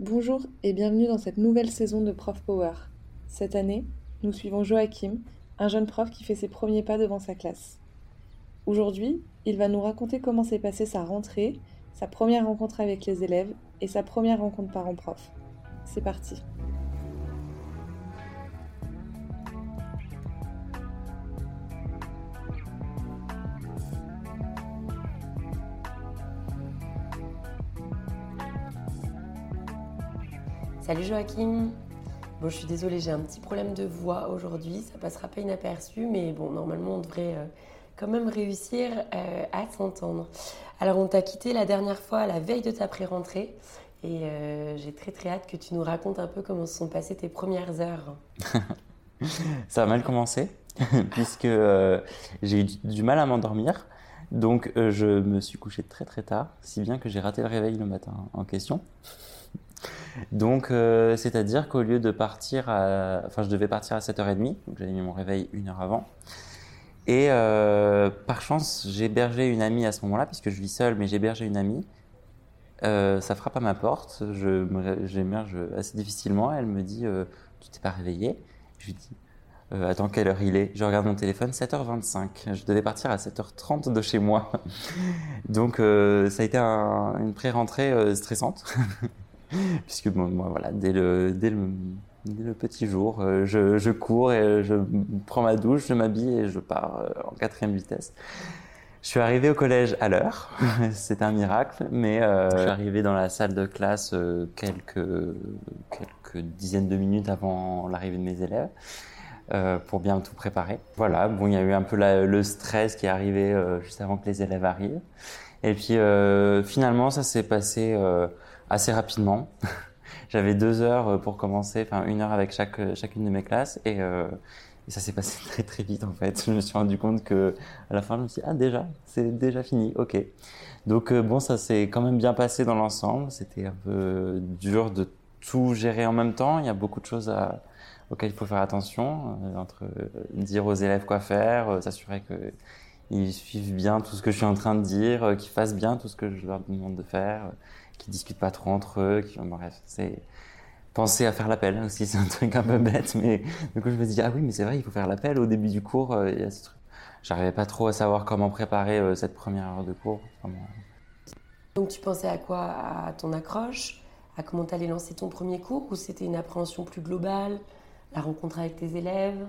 Bonjour et bienvenue dans cette nouvelle saison de Prof Power. Cette année, nous suivons Joachim, un jeune prof qui fait ses premiers pas devant sa classe. Aujourd'hui, il va nous raconter comment s'est passée sa rentrée, sa première rencontre avec les élèves et sa première rencontre parents-prof. C'est parti. Salut Joachim. Bon, je suis désolée, j'ai un petit problème de voix aujourd'hui. Ça passera pas inaperçu, mais bon, normalement, on devrait euh, quand même réussir euh, à s'entendre. Alors, on t'a quitté la dernière fois à la veille de ta pré-rentrée. Et euh, j'ai très très hâte que tu nous racontes un peu comment se sont passées tes premières heures. Ça a mal commencé, puisque j'ai eu du mal à m'endormir. Donc, je me suis couché très très tard, si bien que j'ai raté le réveil le matin en question. Donc, euh, c'est-à-dire qu'au lieu de partir à... Enfin, je devais partir à 7h30, donc j'avais mis mon réveil une heure avant. Et euh, par chance, hébergé une amie à ce moment-là, puisque je vis seul, mais hébergé une amie. Euh, ça frappe à ma porte, j'émerge assez difficilement. Elle me dit Tu t'es pas réveillé Je lui dis Attends, quelle heure il est? Je regarde mon téléphone, 7h25. Je devais partir à 7h30 de chez moi. Donc, ça a été une pré-rentrée stressante. puisque moi, voilà, dès le, dès le, dès le petit jour, euh, je, je, cours et je prends ma douche, je m'habille et je pars euh, en quatrième vitesse. Je suis arrivé au collège à l'heure, c'est un miracle, mais euh, je suis arrivé dans la salle de classe quelques, quelques dizaines de minutes avant l'arrivée de mes élèves. Euh, pour bien tout préparer. Voilà, bon, il y a eu un peu la, le stress qui est arrivé euh, juste avant que les élèves arrivent. Et puis finalement, ça s'est passé assez rapidement. J'avais deux heures euh, pour commencer, enfin une heure avec chaque euh, chacune de mes classes et, euh, ça s'est passé très très vite en fait. Je me suis rendu compte que à la fin je me suis dit ah déjà c'est déjà fini, ok. Donc bon ça s'est quand même bien passé dans l'ensemble. C'était un peu dur de tout gérer en même temps. Il y a beaucoup de choses auxquelles il faut faire attention entre dire aux élèves quoi faire, s'assurer que ils suivent bien tout ce que je suis en train de dire, qu'ils fassent bien tout ce que je leur demande de faire qui discutent pas trop entre eux, qui, bref, c'est penser à faire l'appel aussi, c'est un truc un peu bête, mais du coup je me dis ah oui mais c'est vrai il faut faire l'appel au début du cours, euh, y a ce truc. J'arrivais pas trop à savoir comment préparer euh, cette première heure de cours. Donc tu pensais à quoi? À ton accroche? À comment tu allais lancer ton premier cours? Ou c'était une appréhension plus globale? La rencontre avec tes élèves?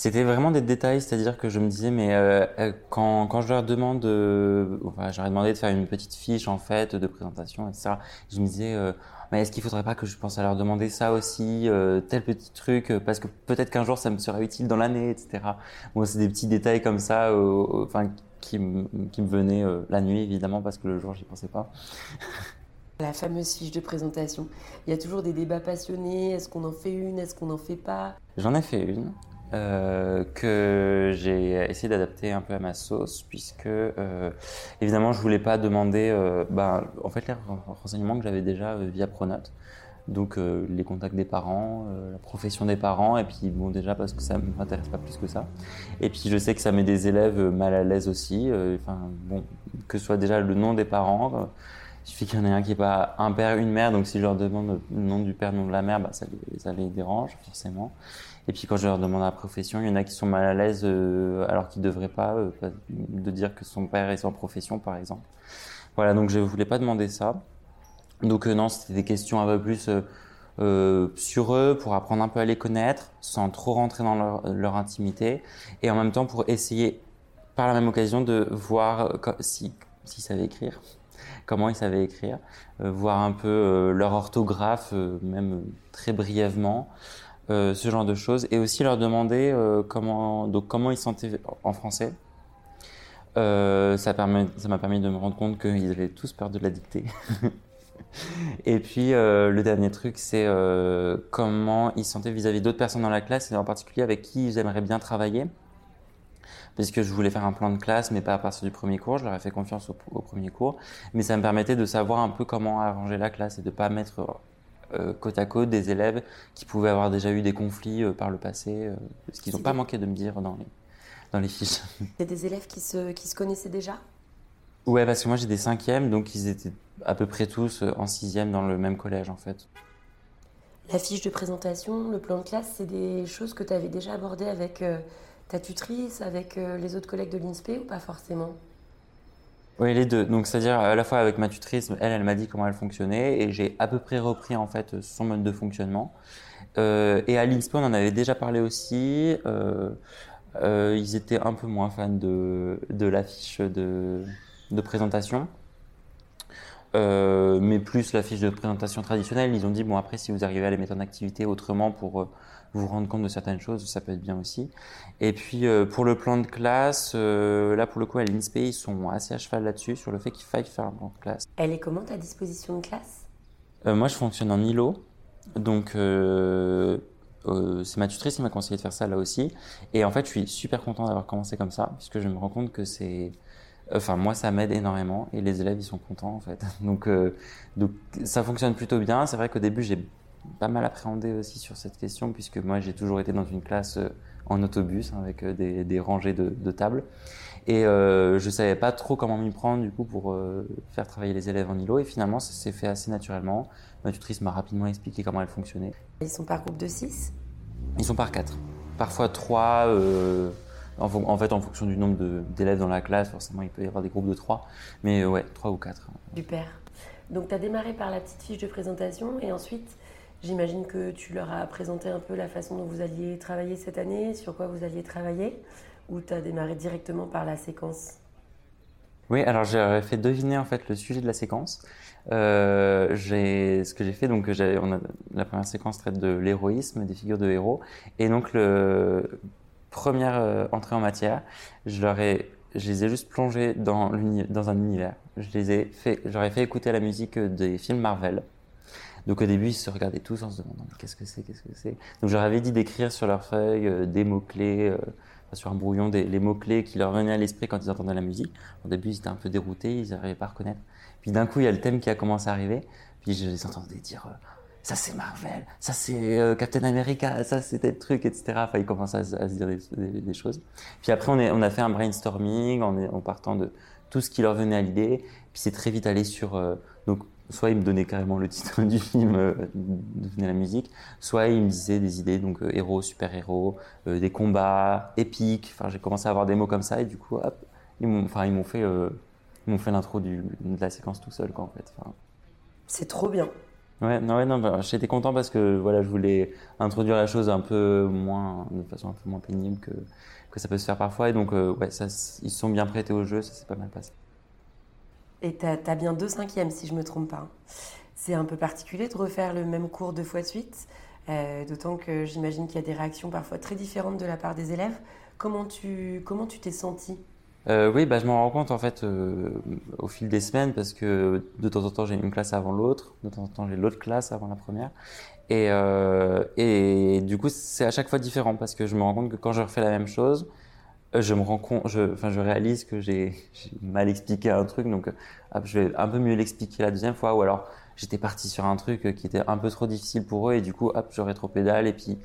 C'était vraiment des détails, c'est-à-dire que je me disais, mais euh, euh quand, quand je leur demande, euh, enfin, j'aurais demandé de faire une petite fiche en fait de présentation, etc. Je me disais, euh, mais est-ce qu'il faudrait pas que je pense à leur demander ça aussi, tel petit truc, parce que peut-être qu'un jour ça me sera utile dans l'année, etc. Bon, c'est des petits détails comme ça, enfin, qui, qui me venaient la nuit évidemment, parce que le jour j'y pensais pas. La fameuse fiche de présentation. Il y a toujours des débats passionnés. Est-ce qu'on en fait une? Est-ce qu'on n'en fait pas? J'en ai fait une. Euh, que j'ai essayé d'adapter un peu à ma sauce, puisque euh, évidemment je voulais pas demander, euh, ben, en fait les renseignements que j'avais déjà euh, via Pronote, donc les contacts des parents, la profession des parents, et puis bon déjà parce que ça m'intéresse pas plus que ça, et puis je sais que ça met des élèves mal à l'aise aussi, enfin bon que ce soit déjà le nom des parents. il suffit qu'il y en ait un qui n'est pas un père, une mère, donc si je leur demande le nom du père, le nom de la mère, bah, ça, les, ça les dérange forcément. Et puis quand je leur demande la profession, il y en a qui sont mal à l'aise euh, alors qu'ils ne devraient pas, euh, de dire que son père est sans profession par exemple. Voilà, donc je ne voulais pas demander ça. Donc euh, non, c'était des questions un peu plus sur eux pour apprendre un peu à les connaître sans trop rentrer dans leur, intimité et en même temps pour essayer par la même occasion de voir si s'ils savaient écrire comment ils savaient écrire, voir un peu leur orthographe, même très brièvement, euh, ce genre de choses, et aussi leur demander euh, comment, donc comment ils sentaient en français. Euh, ça m'a permis de me rendre compte qu'ils avaient tous peur de la dictée. et puis le dernier truc, c'est comment ils sentaient vis-à-vis d'autres personnes dans la classe, et en particulier avec qui ils aimeraient bien travailler. Parce que je voulais faire un plan de classe, mais pas à partir du premier cours. Je leur ai fait confiance au, au premier cours, mais ça me permettait de savoir un peu comment arranger la classe et de pas mettre euh, côte à côte des élèves qui pouvaient avoir déjà eu des conflits euh, par le passé, euh, ce qu'ils n'ont pas manqué de me dire dans les, dans les fiches. C'est des élèves qui se, qui se connaissaient déjà? Ouais, parce que moi j'ai des cinquièmes, donc ils étaient à peu près tous en sixième dans le même collège en fait. La fiche de présentation, le plan de classe, c'est des choses que tu avais déjà abordées avec ta tutrice, avec les autres collègues de l'INSPE ou pas forcément? Oui, les deux. Donc, c'est-à-dire à la fois avec ma tutrice, elle, elle m'a dit comment elle fonctionnait et j'ai à peu près repris en fait son mode de fonctionnement. Euh, et à l'INSPE, on en avait déjà parlé aussi. ils étaient un peu moins fans de, de l'affiche de, de présentation. Euh, mais plus la fiche de présentation traditionnelle, ils ont dit bon après si vous arrivez à les mettre en activité autrement pour euh, vous rendre compte de certaines choses, ça peut être bien aussi. Et puis euh, pour le plan de classe, là pour le coup à l'INSPE ils sont assez à cheval là-dessus sur le fait qu'il faille faire un plan de classe. Elle est comment ta disposition de classe? Moi je fonctionne en îlot, donc c'est ma tutrice qui m'a conseillé de faire ça là aussi. Et en fait je suis super content d'avoir commencé comme ça puisque je me rends compte que c'est Enfin, moi, ça m'aide énormément et les élèves, ils sont contents en fait. Donc, euh, donc ça fonctionne plutôt bien. C'est vrai qu'au début, j'ai pas mal appréhendé aussi sur cette question puisque moi, j'ai toujours été dans une classe euh, en autobus hein, avec euh, des, des, rangées de, de tables et euh, je savais pas trop comment m'y prendre du coup pour faire travailler les élèves en îlot et finalement, ça s'est fait assez naturellement. Ma tutrice m'a rapidement expliqué comment elle fonctionnait. Ils sont par groupe de 6 Ils sont par 4. Parfois 3. Euh, en, fait, en fonction du nombre d'élèves dans la classe, forcément, il peut y avoir des groupes de 3. Mais euh, ouais, 3 ou 4. Super. Donc, tu as démarré par la petite fiche de présentation et ensuite, j'imagine que tu leur as présenté un peu la façon dont vous alliez travailler cette année, sur quoi vous alliez travailler, ou tu as démarré directement par la séquence? Oui, alors j'ai fait deviner en fait le sujet de la séquence. Euh, ce que j'ai fait, donc la première séquence traite de l'héroïsme, des figures de héros, et donc le, première euh, entrée en matière, je leur ai, je les ai juste plongés dans, dans un univers. Je les ai fait, j'aurais fait écouter la musique des films Marvel. Donc au début, ils se regardaient tous en se demandant qu'est-ce que c'est, qu'est-ce que c'est? Donc je leur avais dit d'écrire sur leur feuille euh, des mots-clés, euh, sur un brouillon, les mots-clés qui leur venaient à l'esprit quand ils entendaient la musique. Au début, ils étaient un peu déroutés, ils n'arrivaient pas à reconnaître. Puis d'un coup, il y a le thème qui a commencé à arriver. Puis je les entendais dire ça c'est Marvel, ça c'est euh, Captain America, ça c'est tel truc, etc. Enfin, ils commencent à, se dire des, choses. Puis après, on, a fait un brainstorming en, partant de tout ce qui leur venait à l'idée. Puis c'est très vite allé sur. Euh, donc, soit ils me donnaient carrément le titre du film, euh, devenait la musique, soit ils me disaient des idées, donc euh, héros, super-héros, des combats épiques. Enfin, j'ai commencé à avoir des mots comme ça et du coup, hop, ils m'ont, enfin, ils m'ont fait, ils m'ont fait l'intro de la séquence tout seul, quoi, en fait. Enfin, c'est trop bien. Ouais, non, ouais, non, bah, j'étais content parce que voilà, je voulais introduire la chose un peu moins, de façon un peu moins pénible que, que ça peut se faire parfois. Et donc, euh, ouais, ça, ils se sont bien prêtés au jeu, ça s'est pas mal passé. Et tu as, bien deux cinquièmes, si je me trompe pas. C'est un peu particulier de refaire le même cours deux fois de suite, euh, d'autant que j'imagine qu'il y a des réactions parfois très différentes de la part des élèves. Comment tu comment tu t'es senti euh, oui, bah, je m'en rends compte en fait euh, au fil des semaines parce que de temps en temps j'ai une classe avant l'autre, de temps en temps j'ai l'autre classe avant la première. Et, et du coup, c'est à chaque fois différent parce que je me rends compte que quand je refais la même chose, je me rends compte, je, enfin, je réalise que j'ai mal expliqué un truc, donc je vais un peu mieux l'expliquer la deuxième fois, ou alors j'étais parti sur un truc qui était un peu trop difficile pour eux et du coup, hop, je rétropédale et puis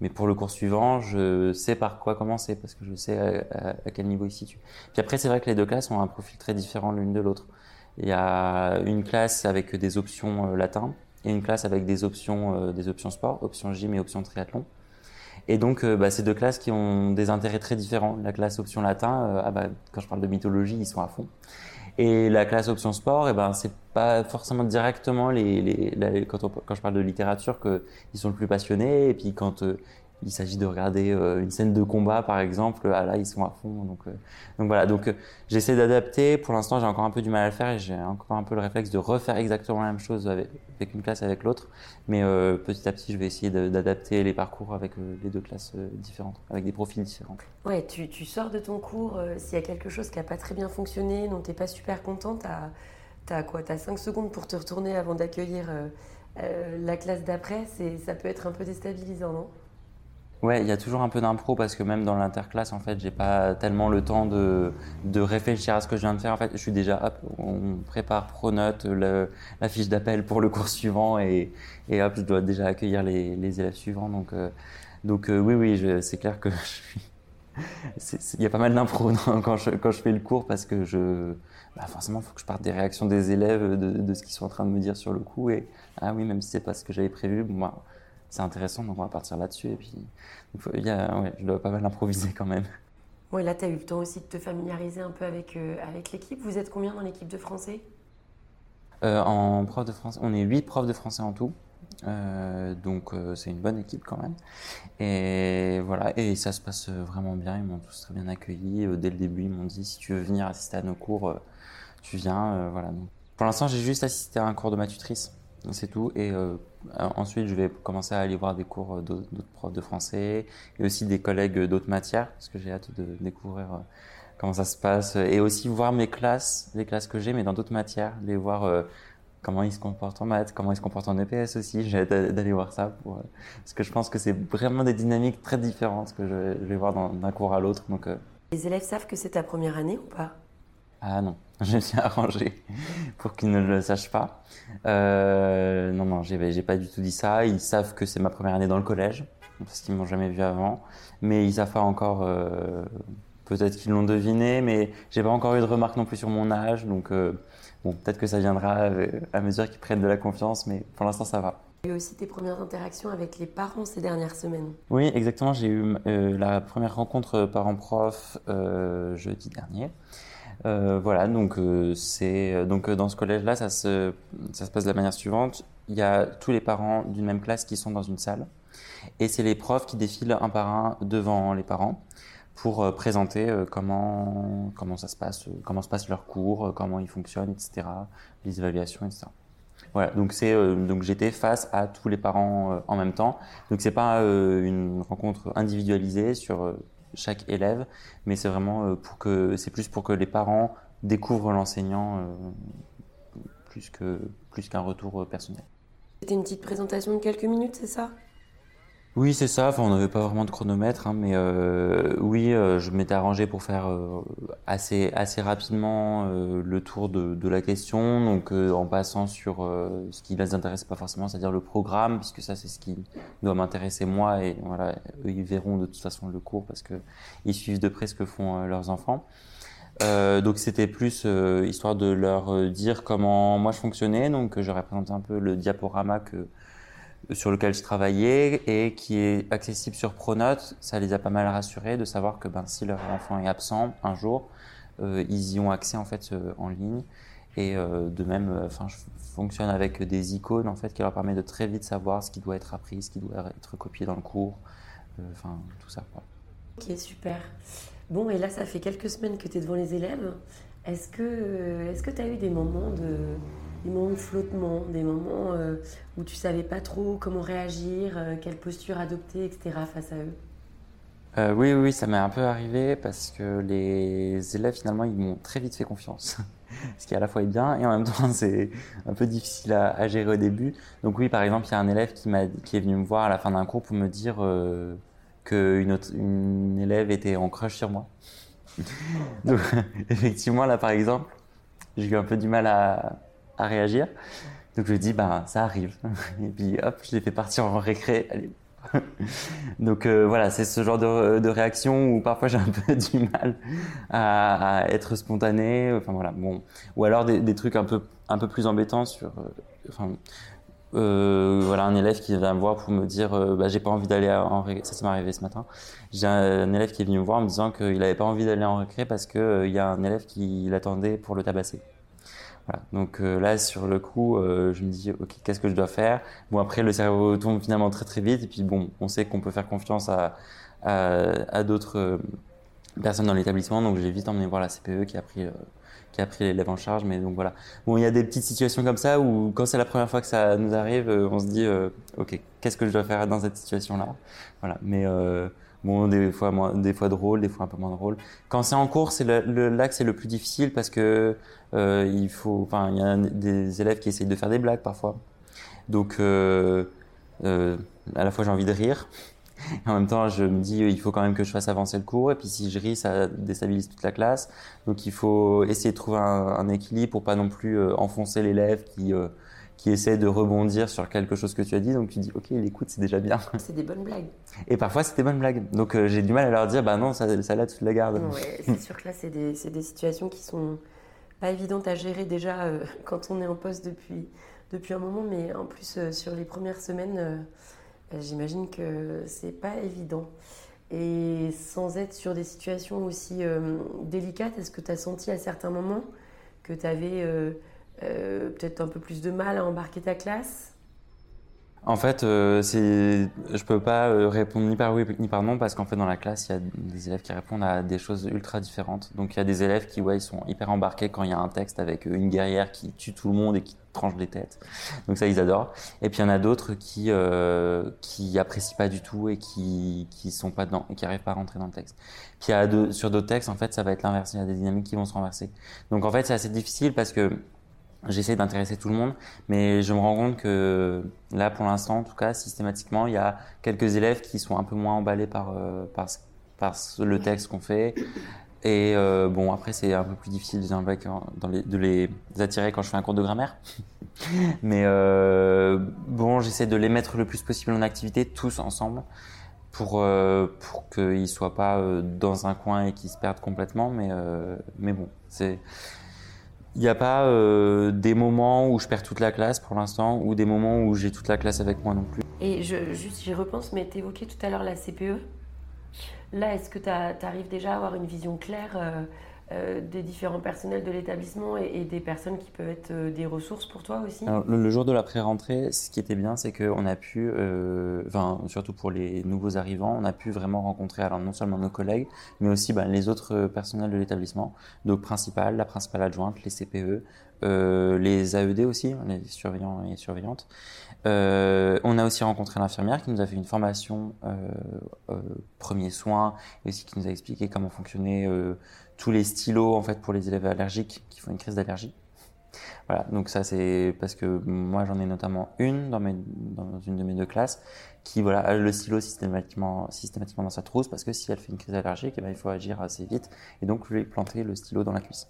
mais pour le cours suivant, je sais par quoi commencer parce que je sais à, quel niveau il se situe. Puis après, c'est vrai que les deux classes ont un profil très différent l'une de l'autre. Il y a une classe avec des options euh, latin et une classe avec des options, euh, des options sport, options gym et options triathlon. Et donc, euh, bah, ces deux classes qui ont des intérêts très différents. La classe option latin, ah bah, quand je parle de mythologie, ils sont à fond. Et la classe option sport, eh ben c'est pas forcément directement les, quand, je parle de littérature qu'ils sont le plus passionnés. Et puis quand euh, il s'agit de regarder euh, une scène de combat, par exemple, là, ils sont à fond. Donc, euh, donc voilà. Donc, euh, j'essaie d'adapter. Pour l'instant, j'ai encore un peu du mal à le faire et j'ai encore un peu le réflexe de refaire exactement la même chose avec, une classe avec l'autre. Mais petit à petit, je vais essayer d'adapter les parcours avec les deux classes différentes, avec des profils différents. Ouais, tu, tu sors de ton cours. S'il y a quelque chose qui n'a pas très bien fonctionné, dont tu n'es pas super content, tu as, quoi? As 5 secondes pour te retourner avant d'accueillir la classe d'après? Ça peut être un peu déstabilisant, non? Ouais, il y a toujours un peu d'impro parce que même dans l'interclasse, en fait, j'ai pas tellement le temps de, de réfléchir à ce que je viens de faire. En fait, je suis déjà, hop, on prépare pronote la fiche d'appel pour le cours suivant et, et hop, je dois déjà accueillir les, les élèves suivants. Donc, euh, donc euh, oui, oui, c'est clair que je suis il y a pas mal d'impro quand je, quand je fais le cours parce que je, bah forcément, il faut que je parte des réactions des élèves, de, de ce qu'ils sont en train de me dire sur le coup. Et ah oui, même si c'est pas ce que j'avais prévu, bon, c'est intéressant, donc on va partir là-dessus. Et puis, il y a, ouais, je dois pas mal improviser quand même. Oui, là, tu as eu le temps aussi de te familiariser un peu avec, euh, avec l'équipe. Vous êtes combien dans l'équipe de français? Euh, En prof de français, on est 8 profs de français en tout. Euh, donc c'est une bonne équipe quand même. Et voilà, et ça se passe vraiment bien. Ils m'ont tous très bien accueilli. dès le début, ils m'ont dit si tu veux venir assister à nos cours, tu viens. voilà. Donc, pour l'instant, j'ai juste assisté à un cours de ma tutrice. C'est tout. Et euh, ensuite, je vais commencer à aller voir des cours d'autres profs de français et aussi des collègues d'autres matières, parce que j'ai hâte de découvrir euh, comment ça se passe. Et aussi voir mes classes, les classes que j'ai, mais dans d'autres matières, les voir euh, comment ils se comportent en maths, comment ils se comportent en EPS aussi. J'ai hâte d'aller voir ça, parce que je pense que c'est vraiment des dynamiques très différentes que je, vais voir d'un cours à l'autre. Donc, Les élèves savent que c'est ta première année ou pas? Ah non, je me suis arrangé pour qu'ils ne le sachent pas. Euh, non, non, j'ai pas du tout dit ça. Ils savent que c'est ma première année dans le collège, parce qu'ils m'ont jamais vu avant. Mais ils savent pas encore. Euh, peut-être qu'ils l'ont deviné, mais j'ai pas encore eu de remarques non plus sur mon âge. Donc, euh, bon, peut-être que ça viendra à mesure qu'ils prennent de la confiance, mais pour l'instant, ça va. Eu aussi tes premières interactions avec les parents ces dernières semaines. Oui, exactement. J'ai eu la première rencontre parents-prof jeudi dernier. Euh, voilà, donc euh, c'est euh, donc dans ce collège-là, ça se, ça se passe de la manière suivante. Il y a tous les parents d'une même classe qui sont dans une salle, et c'est les profs qui défilent un par un devant les parents pour présenter comment comment ça se passe, comment se passent leurs cours, comment ils fonctionnent, etc. Les évaluations, etc. Voilà, donc c'est donc j'étais face à tous les parents en même temps. Donc c'est pas une rencontre individualisée sur chaque élève, mais c'est vraiment euh, pour que c'est plus pour que les parents découvrent l'enseignant euh, plus que plus qu'un retour euh, personnel. C'était une petite présentation de quelques minutes, c'est ça? Oui, c'est ça. Enfin, on n'avait pas vraiment de chronomètre, hein, mais euh, oui, euh, je m'étais arrangé pour faire euh, assez assez rapidement le tour de, de, la question, donc en passant sur ce qui les intéresse pas forcément, c'est-à-dire le programme, puisque ça c'est ce qui doit m'intéresser moi, et voilà, eux ils verront de toute façon le cours parce que ils suivent de près ce que font leurs enfants. donc c'était plus histoire de leur dire comment moi je fonctionnais, donc j'aurais présenté un peu le diaporama que sur lequel je travaillais et qui est accessible sur Pronote. Ça les a pas mal rassurés de savoir que ben, si leur enfant est absent un jour, euh, ils y ont accès en fait euh, en ligne. Et euh, de même, je fonctionne avec des icônes en fait qui leur permet de très vite savoir ce qui doit être appris, ce qui doit être copié dans le cours, enfin tout ça. Ok, super. Bon, et là, ça fait quelques semaines que tu es devant les élèves. Est-ce que est-ce que tu as eu des moments de des moments de flottement, des moments euh, où tu savais pas trop comment réagir, euh, quelle posture adopter, etc. face à eux? Euh, oui, oui, ça m'est un peu arrivé parce que les élèves finalement ils m'ont très vite fait confiance, ce qui à la fois est bien et en même temps c'est un peu difficile à, gérer au début. Donc oui, par exemple, il y a un élève qui qui est venu me voir à la fin d'un cours pour me dire qu'une une élève était en crush sur moi. Donc effectivement là par exemple, j'ai eu un peu du mal à, à réagir. Donc je dis, bah, ça arrive. Et puis hop, je l'ai fait partir en récré. Donc euh, voilà, c'est ce genre de, de, réaction où parfois j'ai un peu du mal à, être spontané. Enfin voilà, bon. Ou alors des, trucs un peu, un peu plus embêtants sur. Euh, euh, voilà, un élève qui vient me voir pour me dire euh, bah, j'ai pas envie d'aller en récré. Ça, ça m'est arrivé ce matin. J'ai un, élève qui est venu me voir en me disant qu'il avait pas envie d'aller en récré parce que il y a un élève qui l'attendait pour le tabasser. Voilà. Donc euh, là, sur le coup, euh, je me dis, ok, qu'est-ce que je dois faire? Bon, après, le cerveau tourne finalement très très vite, et puis bon, on sait qu'on peut faire confiance à, à d'autres euh, personnes dans l'établissement, donc j'ai vite emmené voir la CPE qui a pris qui a pris l'élève en charge. Mais donc voilà. Bon, il y a des petites situations comme ça où quand c'est la première fois que ça nous arrive, on se dit, ok, qu'est-ce que je dois faire dans cette situation-là? Voilà. Mais Bon, des fois, moins, des fois drôle, des fois un peu moins drôle. Quand c'est en cours, c'est là que c'est le plus difficile parce que euh, il faut, enfin, il y a des élèves qui essayent de faire des blagues parfois. Donc, euh, euh, à la fois j'ai envie de rire, en même temps je me dis il faut quand même que je fasse avancer le cours. Et puis si je ris, ça déstabilise toute la classe. Donc il faut essayer de trouver un, un équilibre pour pas non plus euh, enfoncer l'élève qui euh, qui essaie de rebondir sur quelque chose que tu as dit. Donc tu dis, ok, il écoute, c'est déjà bien. C'est des bonnes blagues. Et parfois, c'est des bonnes blagues. Donc j'ai du mal à leur dire, bah non, ça, ça là, tu la gardes. Ouais, c'est sûr que là, c'est des, des, situations qui sont pas évidentes à gérer déjà quand on est en poste depuis, depuis un moment, mais en plus sur les premières semaines, j'imagine que c'est pas évident. Et sans être sur des situations aussi euh, délicates, est-ce que tu as senti à certains moments que tu avais euh, euh, peut-être un peu plus de mal à embarquer ta classe? En fait, euh, c'est, je peux pas répondre ni par oui ni par non parce qu'en fait dans la classe il y a des élèves qui répondent à des choses ultra différentes. Donc il y a des élèves qui ouais ils sont hyper embarqués quand il y a un texte avec une guerrière qui tue tout le monde et qui tranche des têtes. Donc ça ils adorent. Et puis il y en a d'autres qui euh, qui apprécient pas du tout et qui qui sont pas dedans et qui arrivent pas à rentrer dans le texte. Puis il y a sur d'autres textes en fait ça va être l'inverse. Il y a des dynamiques qui vont se renverser. Donc en fait c'est assez difficile parce que J'essaie d'intéresser tout le monde, mais je me rends compte que là, pour l'instant, en tout cas, systématiquement, il y a quelques élèves qui sont un peu moins emballés par, euh, par, par le texte qu'on fait. Et euh, bon, après, c'est un peu plus difficile de les, attirer quand je fais un cours de grammaire. mais euh, bon, j'essaie de les mettre le plus possible en activité, tous ensemble, pour, euh, pour qu'ils ne soient pas dans un coin et qu'ils se perdent complètement. Mais, mais bon, c'est il n'y a pas des moments où je perds toute la classe pour l'instant ou des moments où j'ai toute la classe avec moi non plus. Et je, juste, j'y repense, mais tu évoquais tout à l'heure la CPE. Là, est-ce que tu arrives déjà à avoir une vision claire euh, des différents personnels de l'établissement et, des personnes qui peuvent être euh, des ressources pour toi aussi le, jour de la pré-rentrée, ce qui était bien, c'est qu'on a pu, euh, surtout pour les nouveaux arrivants, on a pu vraiment rencontrer alors non seulement nos collègues, mais aussi ben, les autres personnels de l'établissement, donc principal, la principale adjointe, les CPE, les AED aussi, les surveillants et surveillantes. on a aussi rencontré l'infirmière qui nous a fait une formation euh, premiers soins et aussi qui nous a expliqué comment fonctionnait tous les stylos en fait pour les élèves allergiques qui font une crise d'allergie. Voilà, donc ça c'est parce que moi j'en ai notamment une dans, une de mes deux classes qui voilà a le stylo systématiquement, systématiquement dans sa trousse parce que si elle fait une crise allergique, eh ben, il faut agir assez vite et donc vais planter le stylo dans la cuisse.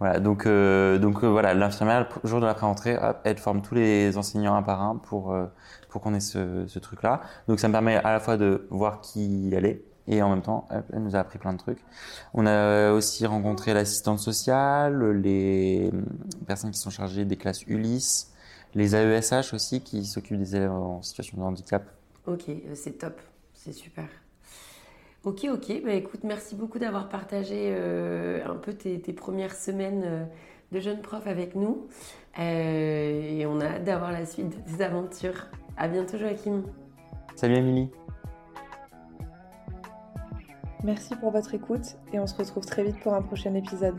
Voilà, donc euh, donc euh, voilà, l'infirmière le jour de la pré-entrée, elle forme tous les enseignants un par un pour euh, pour qu'on ait ce, ce truc là. Donc ça me permet à la fois de voir qui elle est et en même temps, elle nous a appris plein de trucs. On a aussi rencontré l'assistante sociale, les personnes qui sont chargées des classes Ulysse, les AESH aussi qui s'occupent des élèves en situation de handicap. Ok, euh, c'est top, c'est super. Ok, ok, bah écoute, merci beaucoup d'avoir partagé euh, un peu tes, premières semaines euh, de jeune prof avec nous. et on a hâte d'avoir la suite de tes aventures. À bientôt Joachim. Salut Émilie. Merci pour votre écoute et on se retrouve très vite pour un prochain épisode.